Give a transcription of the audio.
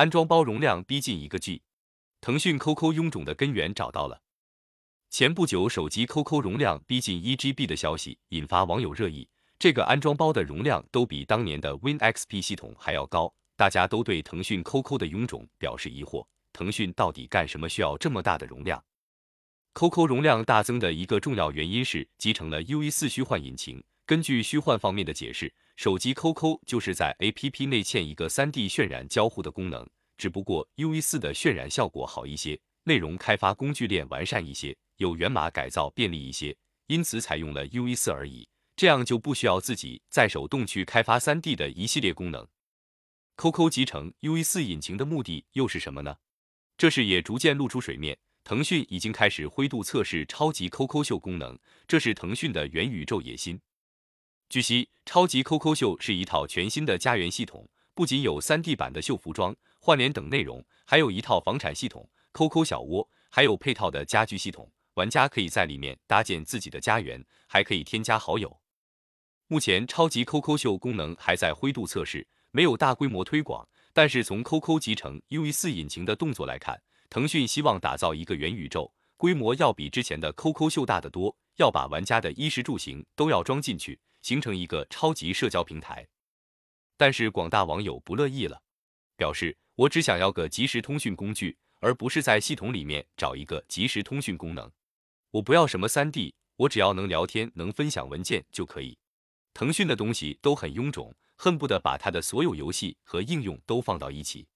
安装包容量逼近一个 G，腾讯 QQ 臃肿的根源找到了。前不久，手机 QQ 容量逼近一 GB 的消息引发网友热议，这个安装包的容量都比当年的 WinXP 系统还要高，大家都对腾讯 QQ 的臃肿表示疑惑。腾讯到底干什么需要这么大的容量？QQ 容量大增的一个重要原因是集成了 UE 四虚幻引擎。根据虚幻方面的解释，手机 QQ 就是在 APP 内嵌一个 3D 渲染交互的功能，只不过 UE 四的渲染效果好一些，内容开发工具链完善一些，有源码改造便利一些，因此采用了 UE 四而已。这样就不需要自己再手动去开发 3D 的一系列功能。QQ 集成 UE 四引擎的目的又是什么呢？这事也逐渐露出水面，腾讯已经开始灰度测试超级 QQ 秀功能，这是腾讯的元宇宙野心。据悉，超级 QQ 秀是一套全新的家园系统，不仅有 3D 版的秀服装、换脸等内容，还有一套房产系统 QQ 小窝，还有配套的家居系统，玩家可以在里面搭建自己的家园，还可以添加好友。目前，超级 QQ 秀功能还在灰度测试，没有大规模推广。但是从 QQ 集成 UE 四引擎的动作来看，腾讯希望打造一个元宇宙，规模要比之前的 QQ 秀大得多，要把玩家的衣食住行都要装进去，形成一个超级社交平台。但是广大网友不乐意了，表示我只想要个即时通讯工具，而不是在系统里面找一个即时通讯功能。我不要什么 3D，我只要能聊天、能分享文件就可以。腾讯的东西都很臃肿。恨不得把它的所有游戏和应用都放到一起。